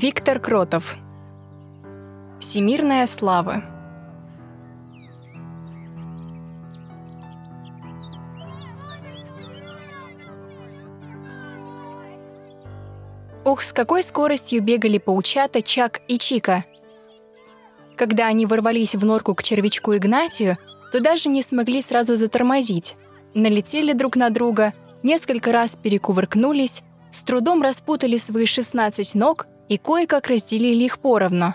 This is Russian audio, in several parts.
Виктор Кротов. Всемирная слава. Ох, с какой скоростью бегали паучата Чак и Чика. Когда они ворвались в норку к червячку Игнатию, то даже не смогли сразу затормозить. Налетели друг на друга, несколько раз перекувыркнулись, с трудом распутали свои 16 ног и кое-как разделили их поровну.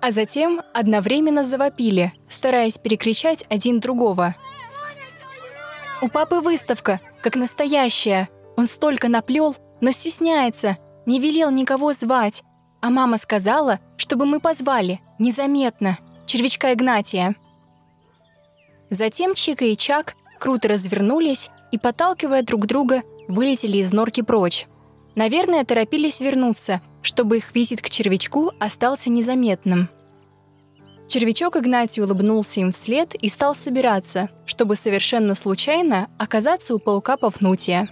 А затем одновременно завопили, стараясь перекричать один другого. «У папы выставка, как настоящая. Он столько наплел, но стесняется, не велел никого звать, а мама сказала, чтобы мы позвали, незаметно, червячка Игнатия. Затем Чика и Чак круто развернулись и, подталкивая друг друга, вылетели из норки прочь. Наверное, торопились вернуться, чтобы их визит к червячку остался незаметным. Червячок Игнатий улыбнулся им вслед и стал собираться, чтобы совершенно случайно оказаться у паука Пафнутия.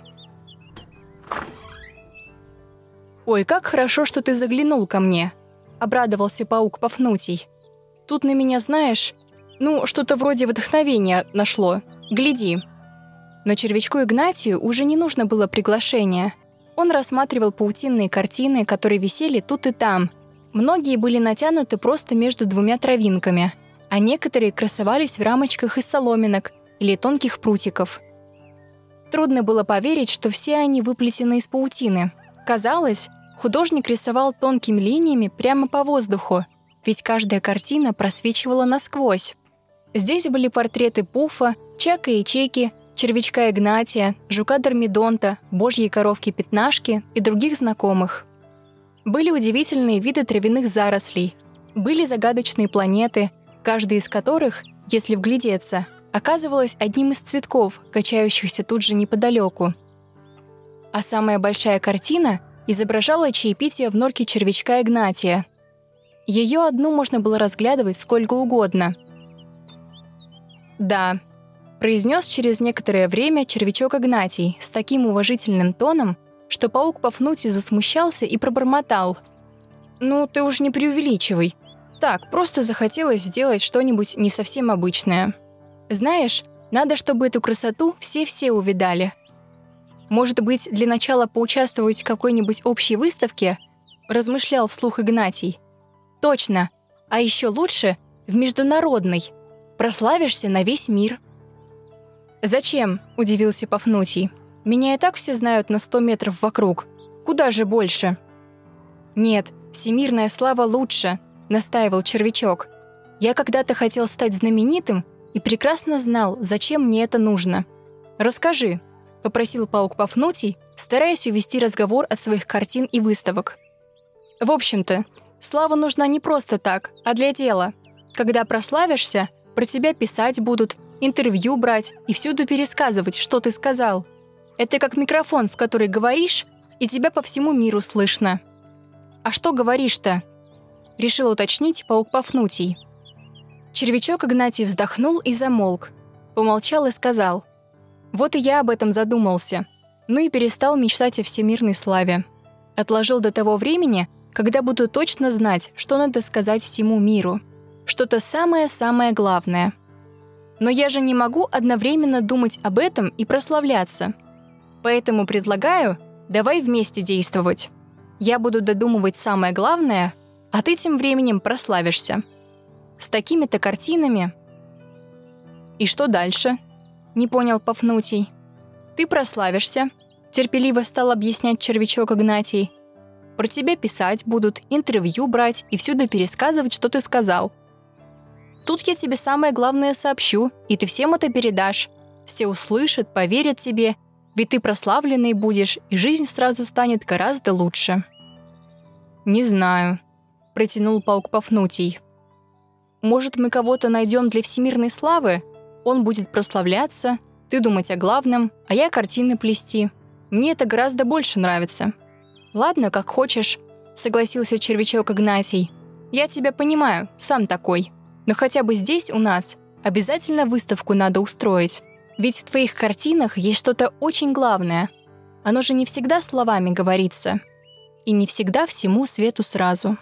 «Ой, как хорошо, что ты заглянул ко мне!» — обрадовался паук Пафнутий. «Тут на меня, знаешь, ну, что-то вроде вдохновения нашло. Гляди!» Но червячку Игнатию уже не нужно было приглашения. Он рассматривал паутинные картины, которые висели тут и там. Многие были натянуты просто между двумя травинками, а некоторые красовались в рамочках из соломинок или тонких прутиков. Трудно было поверить, что все они выплетены из паутины — Казалось, художник рисовал тонкими линиями прямо по воздуху, ведь каждая картина просвечивала насквозь. Здесь были портреты Пуфа, Чака и Чеки, червячка Игнатия, жука Дормидонта, божьей коровки Пятнашки и других знакомых. Были удивительные виды травяных зарослей, были загадочные планеты, каждая из которых, если вглядеться, оказывалась одним из цветков, качающихся тут же неподалеку – а самая большая картина изображала чаепитие в норке червячка Игнатия. Ее одну можно было разглядывать сколько угодно. «Да», — произнес через некоторое время червячок Игнатий с таким уважительным тоном, что паук Пафнутий засмущался и пробормотал. «Ну, ты уж не преувеличивай. Так, просто захотелось сделать что-нибудь не совсем обычное. Знаешь, надо, чтобы эту красоту все-все увидали. Может быть, для начала поучаствовать в какой-нибудь общей выставке? Размышлял вслух Игнатий. Точно. А еще лучше в международной. Прославишься на весь мир. «Зачем?» – удивился Пафнутий. «Меня и так все знают на сто метров вокруг. Куда же больше?» «Нет, всемирная слава лучше», – настаивал червячок. «Я когда-то хотел стать знаменитым и прекрасно знал, зачем мне это нужно. Расскажи, — попросил паук Пафнутий, стараясь увести разговор от своих картин и выставок. «В общем-то, слава нужна не просто так, а для дела. Когда прославишься, про тебя писать будут, интервью брать и всюду пересказывать, что ты сказал. Это как микрофон, в который говоришь, и тебя по всему миру слышно. А что говоришь-то?» Решил уточнить паук Пафнутий. Червячок Игнатий вздохнул и замолк. Помолчал и сказал — вот и я об этом задумался. Ну и перестал мечтать о всемирной славе. Отложил до того времени, когда буду точно знать, что надо сказать всему миру. Что-то самое-самое главное. Но я же не могу одновременно думать об этом и прославляться. Поэтому предлагаю, давай вместе действовать. Я буду додумывать самое главное, а ты тем временем прославишься. С такими-то картинами. И что дальше? — не понял Пафнутий. «Ты прославишься», — терпеливо стал объяснять червячок Игнатий. «Про тебя писать будут, интервью брать и всюду пересказывать, что ты сказал. Тут я тебе самое главное сообщу, и ты всем это передашь. Все услышат, поверят тебе, ведь ты прославленный будешь, и жизнь сразу станет гораздо лучше». «Не знаю», — протянул паук Пафнутий. «Может, мы кого-то найдем для всемирной славы?» Он будет прославляться, ты думать о главном, а я картины плести. Мне это гораздо больше нравится». «Ладно, как хочешь», — согласился червячок Игнатий. «Я тебя понимаю, сам такой. Но хотя бы здесь у нас обязательно выставку надо устроить. Ведь в твоих картинах есть что-то очень главное. Оно же не всегда словами говорится. И не всегда всему свету сразу.